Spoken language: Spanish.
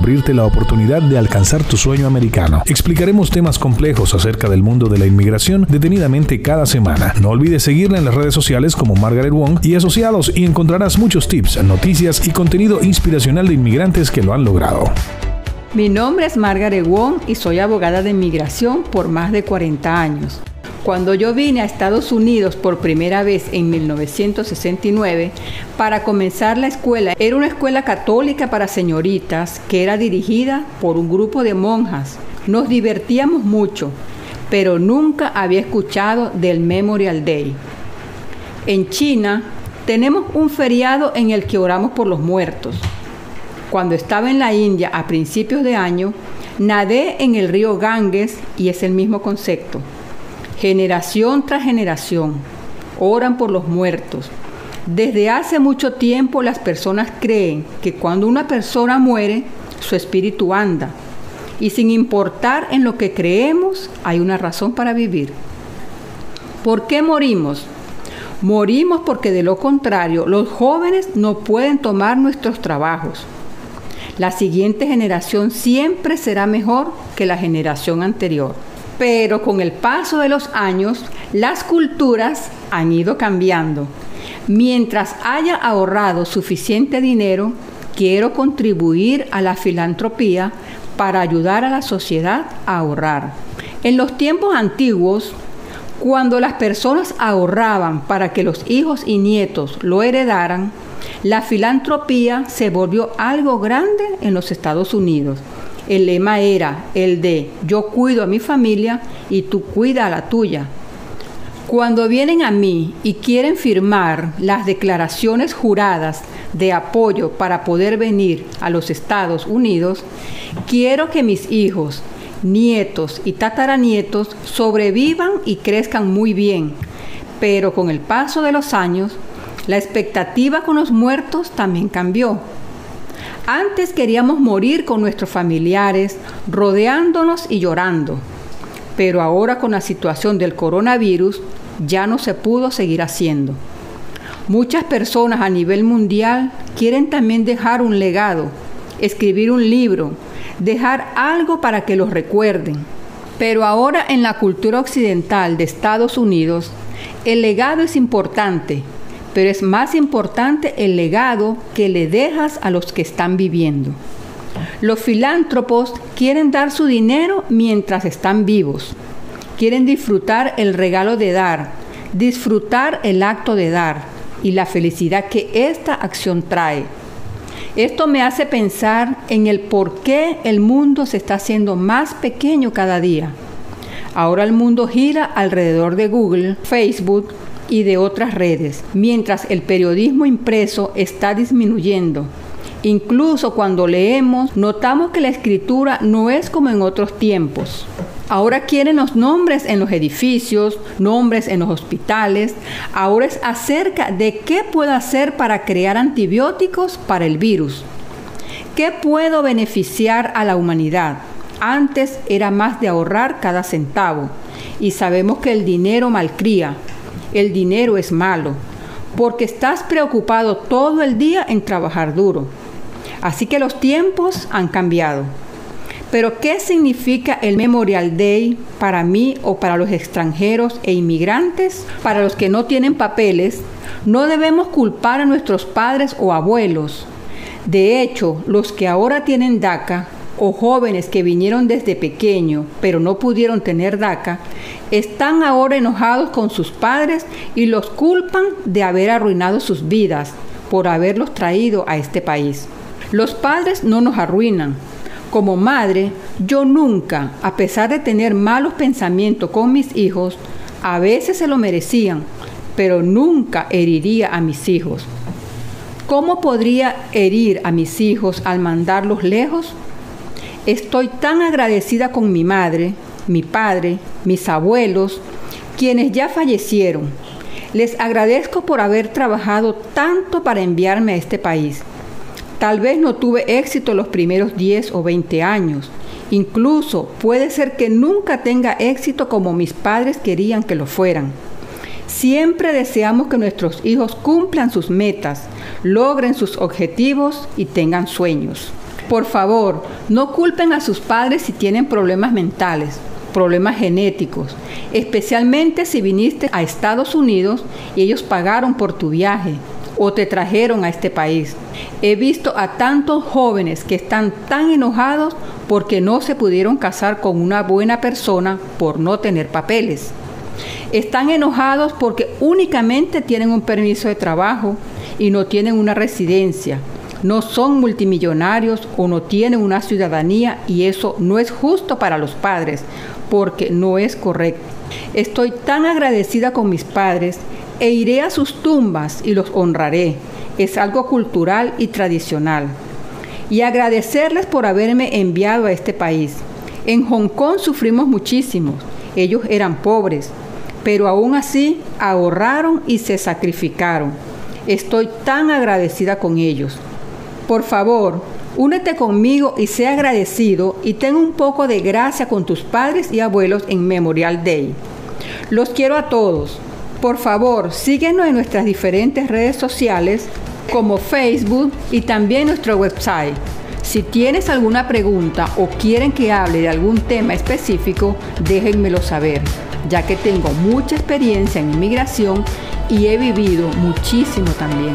abrirte la oportunidad de alcanzar tu sueño americano. Explicaremos temas complejos acerca del mundo de la inmigración detenidamente cada semana. No olvides seguirla en las redes sociales como Margaret Wong y asociados y encontrarás muchos tips, noticias y contenido inspiracional de inmigrantes que lo han logrado. Mi nombre es Margaret Wong y soy abogada de inmigración por más de 40 años. Cuando yo vine a Estados Unidos por primera vez en 1969 para comenzar la escuela, era una escuela católica para señoritas que era dirigida por un grupo de monjas. Nos divertíamos mucho, pero nunca había escuchado del Memorial Day. En China tenemos un feriado en el que oramos por los muertos. Cuando estaba en la India a principios de año, nadé en el río Ganges y es el mismo concepto. Generación tras generación oran por los muertos. Desde hace mucho tiempo las personas creen que cuando una persona muere, su espíritu anda. Y sin importar en lo que creemos, hay una razón para vivir. ¿Por qué morimos? Morimos porque de lo contrario los jóvenes no pueden tomar nuestros trabajos. La siguiente generación siempre será mejor que la generación anterior pero con el paso de los años las culturas han ido cambiando. Mientras haya ahorrado suficiente dinero, quiero contribuir a la filantropía para ayudar a la sociedad a ahorrar. En los tiempos antiguos, cuando las personas ahorraban para que los hijos y nietos lo heredaran, la filantropía se volvió algo grande en los Estados Unidos el lema era el de yo cuido a mi familia y tú cuida a la tuya. Cuando vienen a mí y quieren firmar las declaraciones juradas de apoyo para poder venir a los Estados Unidos, quiero que mis hijos, nietos y tataranietos sobrevivan y crezcan muy bien. Pero con el paso de los años, la expectativa con los muertos también cambió. Antes queríamos morir con nuestros familiares, rodeándonos y llorando. Pero ahora con la situación del coronavirus ya no se pudo seguir haciendo. Muchas personas a nivel mundial quieren también dejar un legado, escribir un libro, dejar algo para que los recuerden. Pero ahora en la cultura occidental de Estados Unidos, el legado es importante, pero es más importante el legado que le dejas a los que están viviendo. Los filántropos quieren dar su dinero mientras están vivos. Quieren disfrutar el regalo de dar, disfrutar el acto de dar y la felicidad que esta acción trae. Esto me hace pensar en el por qué el mundo se está haciendo más pequeño cada día. Ahora el mundo gira alrededor de Google, Facebook, y de otras redes, mientras el periodismo impreso está disminuyendo. Incluso cuando leemos, notamos que la escritura no es como en otros tiempos. Ahora quieren los nombres en los edificios, nombres en los hospitales. Ahora es acerca de qué puedo hacer para crear antibióticos para el virus. ¿Qué puedo beneficiar a la humanidad? Antes era más de ahorrar cada centavo. Y sabemos que el dinero malcría el dinero es malo, porque estás preocupado todo el día en trabajar duro. Así que los tiempos han cambiado. Pero ¿qué significa el Memorial Day para mí o para los extranjeros e inmigrantes? Para los que no tienen papeles, no debemos culpar a nuestros padres o abuelos. De hecho, los que ahora tienen DACA o jóvenes que vinieron desde pequeño pero no pudieron tener DACA, están ahora enojados con sus padres y los culpan de haber arruinado sus vidas por haberlos traído a este país. Los padres no nos arruinan. Como madre, yo nunca, a pesar de tener malos pensamientos con mis hijos, a veces se lo merecían, pero nunca heriría a mis hijos. ¿Cómo podría herir a mis hijos al mandarlos lejos? Estoy tan agradecida con mi madre, mi padre, mis abuelos, quienes ya fallecieron. Les agradezco por haber trabajado tanto para enviarme a este país. Tal vez no tuve éxito los primeros 10 o 20 años. Incluso puede ser que nunca tenga éxito como mis padres querían que lo fueran. Siempre deseamos que nuestros hijos cumplan sus metas, logren sus objetivos y tengan sueños. Por favor, no culpen a sus padres si tienen problemas mentales, problemas genéticos, especialmente si viniste a Estados Unidos y ellos pagaron por tu viaje o te trajeron a este país. He visto a tantos jóvenes que están tan enojados porque no se pudieron casar con una buena persona por no tener papeles. Están enojados porque únicamente tienen un permiso de trabajo y no tienen una residencia. No son multimillonarios o no tienen una ciudadanía y eso no es justo para los padres porque no es correcto. Estoy tan agradecida con mis padres e iré a sus tumbas y los honraré. Es algo cultural y tradicional. Y agradecerles por haberme enviado a este país. En Hong Kong sufrimos muchísimo. Ellos eran pobres, pero aún así ahorraron y se sacrificaron. Estoy tan agradecida con ellos. Por favor, únete conmigo y sea agradecido y ten un poco de gracia con tus padres y abuelos en Memorial Day. Los quiero a todos. Por favor, síguenos en nuestras diferentes redes sociales como Facebook y también nuestro website. Si tienes alguna pregunta o quieren que hable de algún tema específico, déjenmelo saber ya que tengo mucha experiencia en inmigración y he vivido muchísimo también.